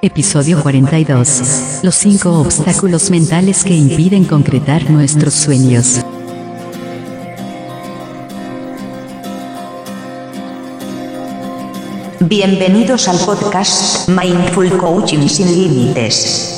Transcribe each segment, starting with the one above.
Episodio 42. Los cinco obstáculos mentales que impiden concretar nuestros sueños. Bienvenidos al podcast Mindful Coaching sin Límites.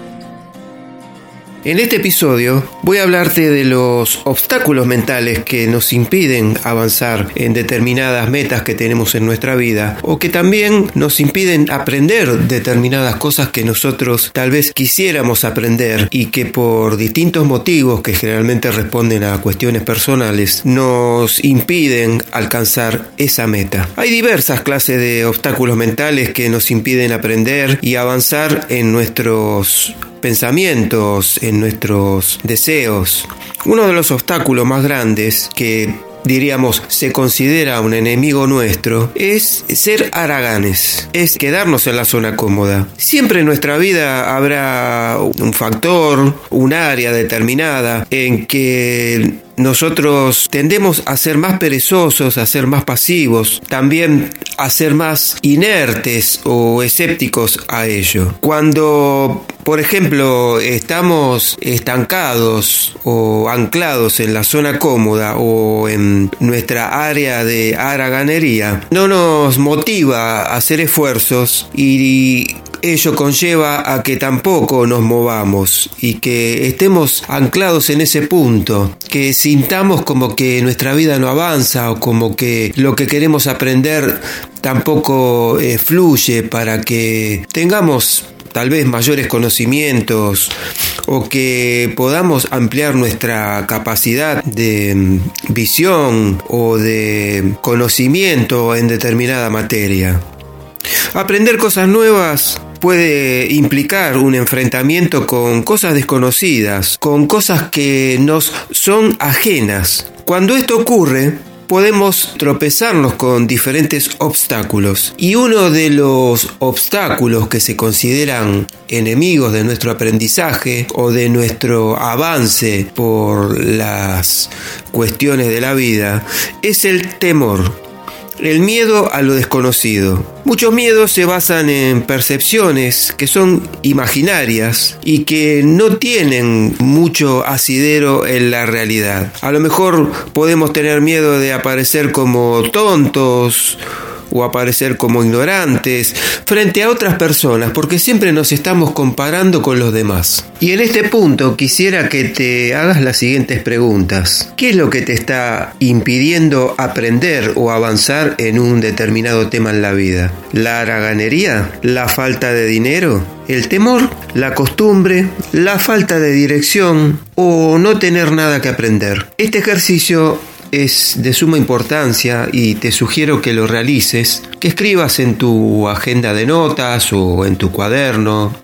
En este episodio voy a hablarte de los obstáculos mentales que nos impiden avanzar en determinadas metas que tenemos en nuestra vida o que también nos impiden aprender determinadas cosas que nosotros tal vez quisiéramos aprender y que por distintos motivos que generalmente responden a cuestiones personales nos impiden alcanzar esa meta. Hay diversas clases de obstáculos mentales que nos impiden aprender y avanzar en nuestros pensamientos, en nuestros deseos. Uno de los obstáculos más grandes que diríamos, se considera un enemigo nuestro, es ser haraganes, es quedarnos en la zona cómoda. Siempre en nuestra vida habrá un factor, un área determinada en que nosotros tendemos a ser más perezosos, a ser más pasivos, también a ser más inertes o escépticos a ello. Cuando, por ejemplo, estamos estancados o anclados en la zona cómoda o en nuestra área de haraganería, no nos motiva a hacer esfuerzos y ello conlleva a que tampoco nos movamos y que estemos anclados en ese punto, que sintamos como que nuestra vida no avanza o como que lo que queremos aprender tampoco eh, fluye para que tengamos tal vez mayores conocimientos o que podamos ampliar nuestra capacidad de mm, visión o de conocimiento en determinada materia. Aprender cosas nuevas puede implicar un enfrentamiento con cosas desconocidas, con cosas que nos son ajenas. Cuando esto ocurre, podemos tropezarnos con diferentes obstáculos y uno de los obstáculos que se consideran enemigos de nuestro aprendizaje o de nuestro avance por las cuestiones de la vida es el temor el miedo a lo desconocido. Muchos miedos se basan en percepciones que son imaginarias y que no tienen mucho asidero en la realidad. A lo mejor podemos tener miedo de aparecer como tontos o aparecer como ignorantes frente a otras personas porque siempre nos estamos comparando con los demás. Y en este punto quisiera que te hagas las siguientes preguntas. ¿Qué es lo que te está impidiendo aprender o avanzar en un determinado tema en la vida? ¿La haraganería? ¿La falta de dinero? ¿El temor? ¿La costumbre? ¿La falta de dirección? ¿O no tener nada que aprender? Este ejercicio es de suma importancia y te sugiero que lo realices, que escribas en tu agenda de notas o en tu cuaderno,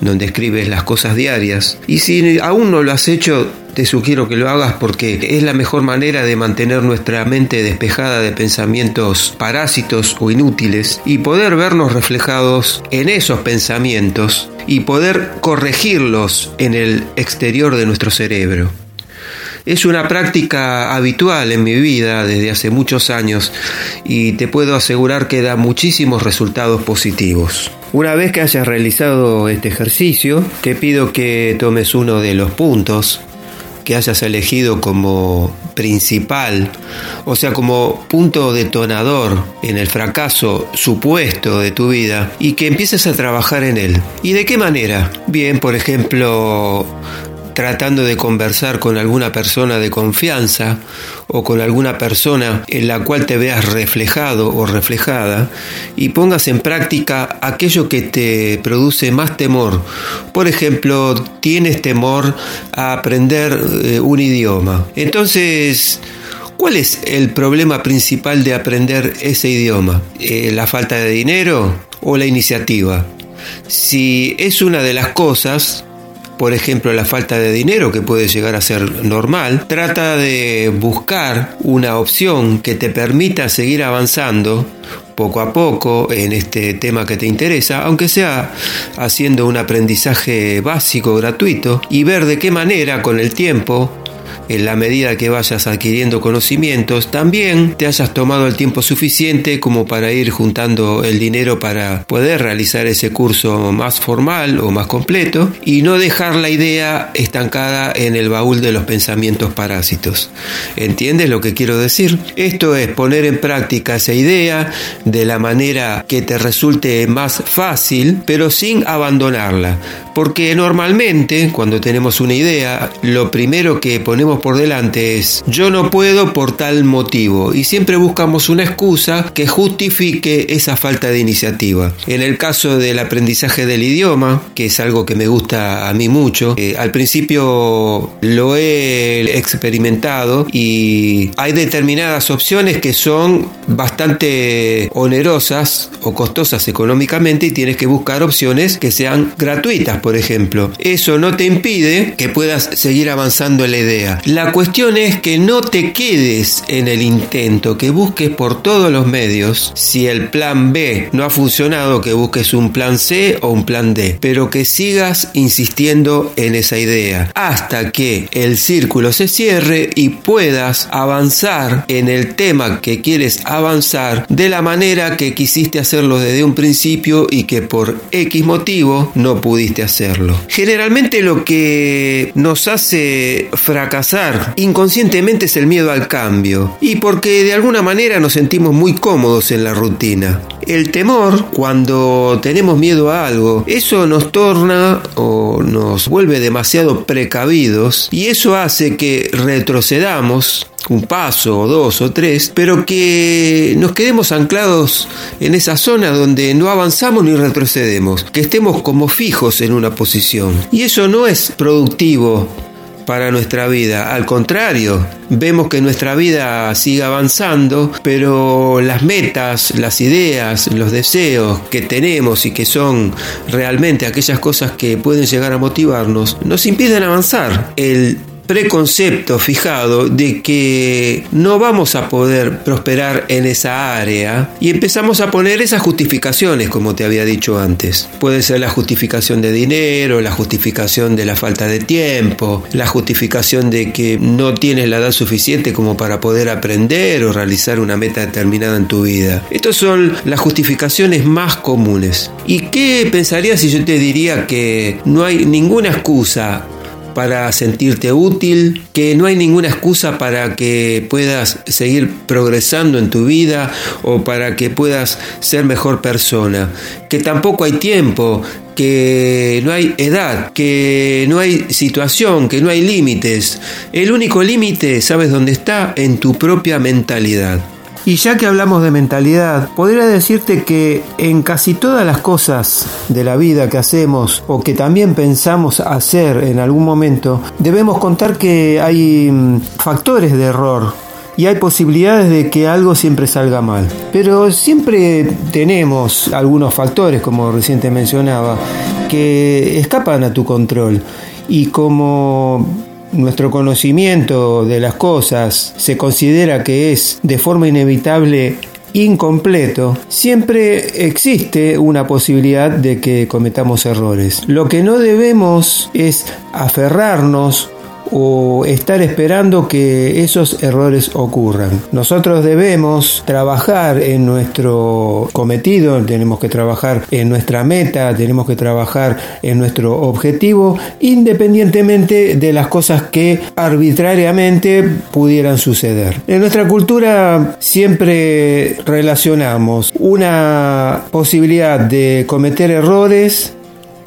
donde escribes las cosas diarias. Y si aún no lo has hecho, te sugiero que lo hagas porque es la mejor manera de mantener nuestra mente despejada de pensamientos parásitos o inútiles y poder vernos reflejados en esos pensamientos y poder corregirlos en el exterior de nuestro cerebro. Es una práctica habitual en mi vida desde hace muchos años y te puedo asegurar que da muchísimos resultados positivos. Una vez que hayas realizado este ejercicio, te pido que tomes uno de los puntos que hayas elegido como principal, o sea, como punto detonador en el fracaso supuesto de tu vida y que empieces a trabajar en él. ¿Y de qué manera? Bien, por ejemplo, tratando de conversar con alguna persona de confianza o con alguna persona en la cual te veas reflejado o reflejada y pongas en práctica aquello que te produce más temor. Por ejemplo, tienes temor a aprender eh, un idioma. Entonces, ¿Cuál es el problema principal de aprender ese idioma? Eh, ¿La falta de dinero o la iniciativa? Si es una de las cosas, por ejemplo la falta de dinero que puede llegar a ser normal, trata de buscar una opción que te permita seguir avanzando poco a poco en este tema que te interesa, aunque sea haciendo un aprendizaje básico gratuito y ver de qué manera con el tiempo en la medida que vayas adquiriendo conocimientos, también te hayas tomado el tiempo suficiente como para ir juntando el dinero para poder realizar ese curso más formal o más completo y no dejar la idea estancada en el baúl de los pensamientos parásitos. ¿Entiendes lo que quiero decir? Esto es poner en práctica esa idea de la manera que te resulte más fácil, pero sin abandonarla. Porque normalmente cuando tenemos una idea, lo primero que ponemos por delante es yo no puedo por tal motivo y siempre buscamos una excusa que justifique esa falta de iniciativa. En el caso del aprendizaje del idioma, que es algo que me gusta a mí mucho, eh, al principio lo he experimentado y hay determinadas opciones que son bastante onerosas o costosas económicamente y tienes que buscar opciones que sean gratuitas por ejemplo. Eso no te impide que puedas seguir avanzando en la idea. La cuestión es que no te quedes en el intento, que busques por todos los medios. Si el plan B no ha funcionado, que busques un plan C o un plan D. Pero que sigas insistiendo en esa idea hasta que el círculo se cierre y puedas avanzar en el tema que quieres avanzar de la manera que quisiste hacerlo desde un principio y que por X motivo no pudiste hacer Generalmente lo que nos hace fracasar inconscientemente es el miedo al cambio y porque de alguna manera nos sentimos muy cómodos en la rutina. El temor, cuando tenemos miedo a algo, eso nos torna o nos vuelve demasiado precavidos y eso hace que retrocedamos un paso o dos o tres, pero que nos quedemos anclados en esa zona donde no avanzamos ni retrocedemos, que estemos como fijos en una posición. Y eso no es productivo para nuestra vida. Al contrario, vemos que nuestra vida sigue avanzando, pero las metas, las ideas, los deseos que tenemos y que son realmente aquellas cosas que pueden llegar a motivarnos, nos impiden avanzar. El preconcepto fijado de que no vamos a poder prosperar en esa área y empezamos a poner esas justificaciones como te había dicho antes. Puede ser la justificación de dinero, la justificación de la falta de tiempo, la justificación de que no tienes la edad suficiente como para poder aprender o realizar una meta determinada en tu vida. Estas son las justificaciones más comunes. ¿Y qué pensarías si yo te diría que no hay ninguna excusa para sentirte útil, que no hay ninguna excusa para que puedas seguir progresando en tu vida o para que puedas ser mejor persona, que tampoco hay tiempo, que no hay edad, que no hay situación, que no hay límites. El único límite, ¿sabes dónde está? En tu propia mentalidad. Y ya que hablamos de mentalidad, podría decirte que en casi todas las cosas de la vida que hacemos o que también pensamos hacer en algún momento, debemos contar que hay mm, factores de error y hay posibilidades de que algo siempre salga mal. Pero siempre tenemos algunos factores, como reciente mencionaba, que escapan a tu control. Y como nuestro conocimiento de las cosas se considera que es de forma inevitable incompleto, siempre existe una posibilidad de que cometamos errores. Lo que no debemos es aferrarnos o estar esperando que esos errores ocurran. Nosotros debemos trabajar en nuestro cometido, tenemos que trabajar en nuestra meta, tenemos que trabajar en nuestro objetivo, independientemente de las cosas que arbitrariamente pudieran suceder. En nuestra cultura siempre relacionamos una posibilidad de cometer errores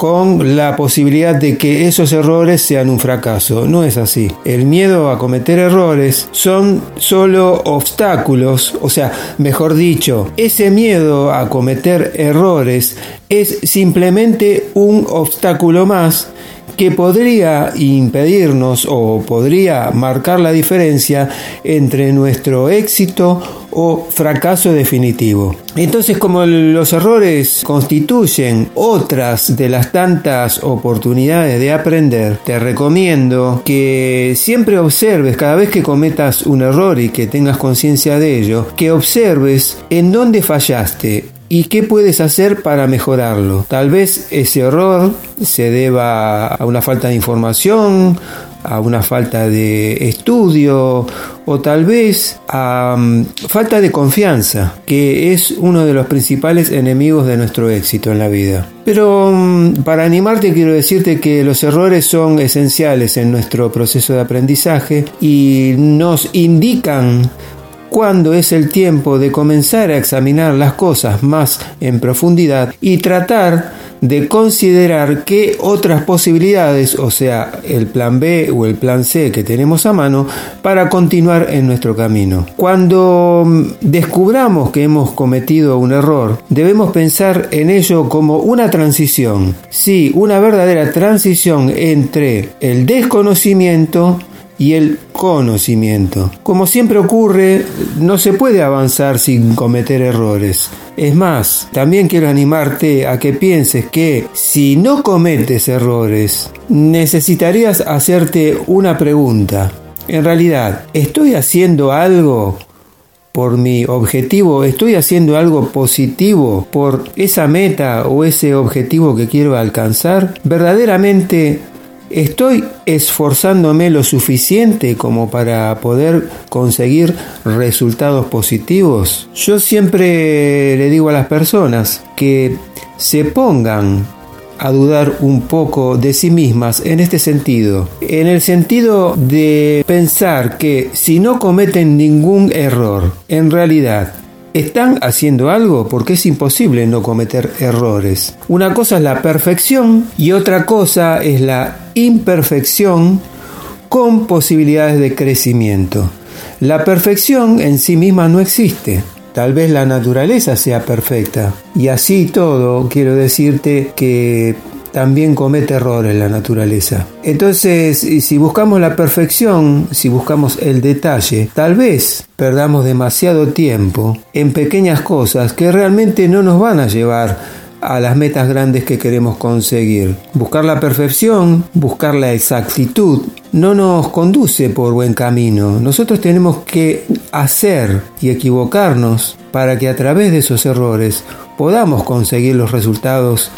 con la posibilidad de que esos errores sean un fracaso. No es así. El miedo a cometer errores son solo obstáculos, o sea, mejor dicho, ese miedo a cometer errores es simplemente un obstáculo más que podría impedirnos o podría marcar la diferencia entre nuestro éxito o fracaso definitivo. Entonces, como los errores constituyen otras de las tantas oportunidades de aprender, te recomiendo que siempre observes cada vez que cometas un error y que tengas conciencia de ello, que observes en dónde fallaste y qué puedes hacer para mejorarlo. Tal vez ese error se deba a una falta de información, a una falta de estudio o tal vez a mm, falta de confianza, que es uno de los principales enemigos de nuestro éxito en la vida. Pero mm, para animarte quiero decirte que los errores son esenciales en nuestro proceso de aprendizaje y nos indican cuándo es el tiempo de comenzar a examinar las cosas más en profundidad y tratar de considerar qué otras posibilidades, o sea, el plan B o el plan C que tenemos a mano, para continuar en nuestro camino. Cuando descubramos que hemos cometido un error, debemos pensar en ello como una transición. Sí, una verdadera transición entre el desconocimiento y el conocimiento. Como siempre ocurre, no se puede avanzar sin cometer errores. Es más, también quiero animarte a que pienses que si no cometes errores, necesitarías hacerte una pregunta. En realidad, ¿estoy haciendo algo por mi objetivo? ¿Estoy haciendo algo positivo por esa meta o ese objetivo que quiero alcanzar? ¿Verdaderamente ¿Estoy esforzándome lo suficiente como para poder conseguir resultados positivos? Yo siempre le digo a las personas que se pongan a dudar un poco de sí mismas en este sentido, en el sentido de pensar que si no cometen ningún error, en realidad están haciendo algo porque es imposible no cometer errores. Una cosa es la perfección y otra cosa es la imperfección con posibilidades de crecimiento. La perfección en sí misma no existe. Tal vez la naturaleza sea perfecta. Y así todo, quiero decirte que también comete errores la naturaleza. Entonces, si buscamos la perfección, si buscamos el detalle, tal vez perdamos demasiado tiempo en pequeñas cosas que realmente no nos van a llevar a las metas grandes que queremos conseguir. Buscar la perfección, buscar la exactitud, no nos conduce por buen camino. Nosotros tenemos que hacer y equivocarnos para que a través de esos errores podamos conseguir los resultados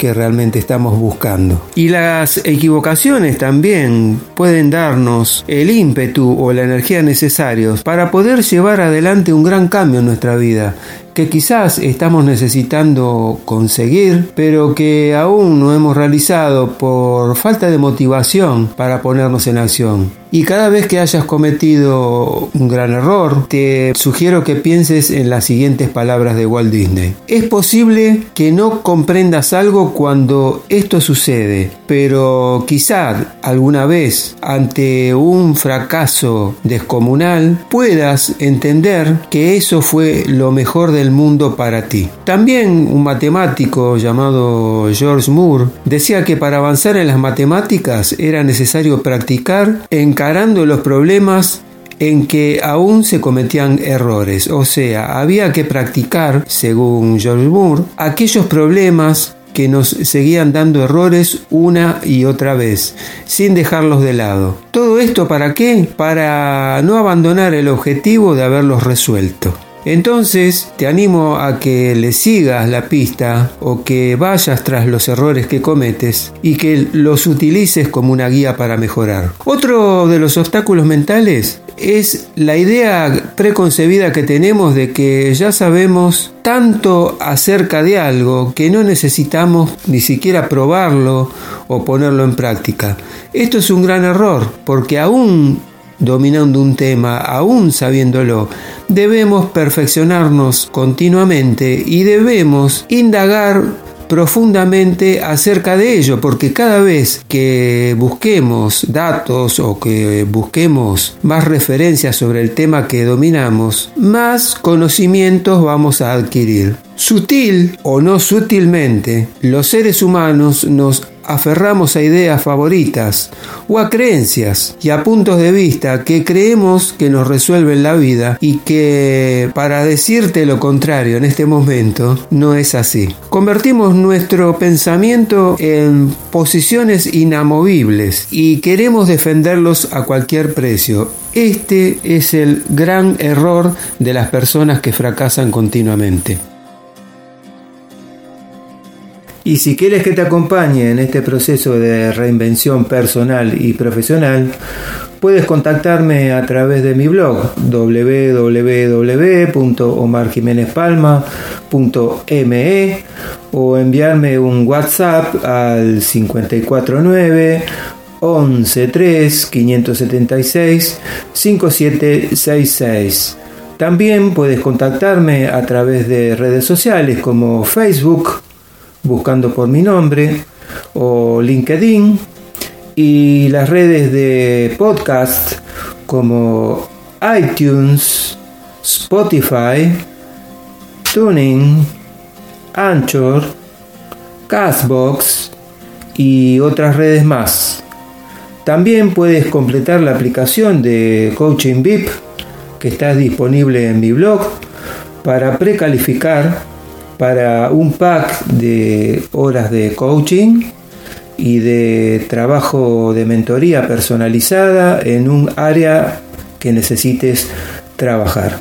que realmente estamos buscando. Y las equivocaciones también pueden darnos el ímpetu o la energía necesarios para poder llevar adelante un gran cambio en nuestra vida que quizás estamos necesitando conseguir, pero que aún no hemos realizado por falta de motivación para ponernos en acción. Y cada vez que hayas cometido un gran error, te sugiero que pienses en las siguientes palabras de Walt Disney. Es posible que no comprendas algo cuando esto sucede, pero quizá alguna vez ante un fracaso descomunal puedas entender que eso fue lo mejor del mundo para ti. También un matemático llamado George Moore decía que para avanzar en las matemáticas era necesario practicar encarando los problemas en que aún se cometían errores, o sea, había que practicar, según George Moore, aquellos problemas que nos seguían dando errores una y otra vez, sin dejarlos de lado. ¿Todo esto para qué? Para no abandonar el objetivo de haberlos resuelto. Entonces te animo a que le sigas la pista o que vayas tras los errores que cometes y que los utilices como una guía para mejorar. Otro de los obstáculos mentales es la idea preconcebida que tenemos de que ya sabemos tanto acerca de algo que no necesitamos ni siquiera probarlo o ponerlo en práctica. Esto es un gran error porque aún dominando un tema, aún sabiéndolo, debemos perfeccionarnos continuamente y debemos indagar profundamente acerca de ello, porque cada vez que busquemos datos o que busquemos más referencias sobre el tema que dominamos, más conocimientos vamos a adquirir. Sutil o no sutilmente, los seres humanos nos aferramos a ideas favoritas o a creencias y a puntos de vista que creemos que nos resuelven la vida y que, para decirte lo contrario en este momento, no es así. Convertimos nuestro pensamiento en posiciones inamovibles y queremos defenderlos a cualquier precio. Este es el gran error de las personas que fracasan continuamente. Y si quieres que te acompañe en este proceso de reinvención personal y profesional, puedes contactarme a través de mi blog www.omarjimenezpalma.me o enviarme un WhatsApp al 549 113 576 5766. También puedes contactarme a través de redes sociales como Facebook, buscando por mi nombre, o LinkedIn, y las redes de podcast como iTunes, Spotify, Tuning, Anchor, Castbox y otras redes más. También puedes completar la aplicación de Coaching VIP que está disponible en mi blog para precalificar para un pack de horas de coaching y de trabajo de mentoría personalizada en un área que necesites trabajar.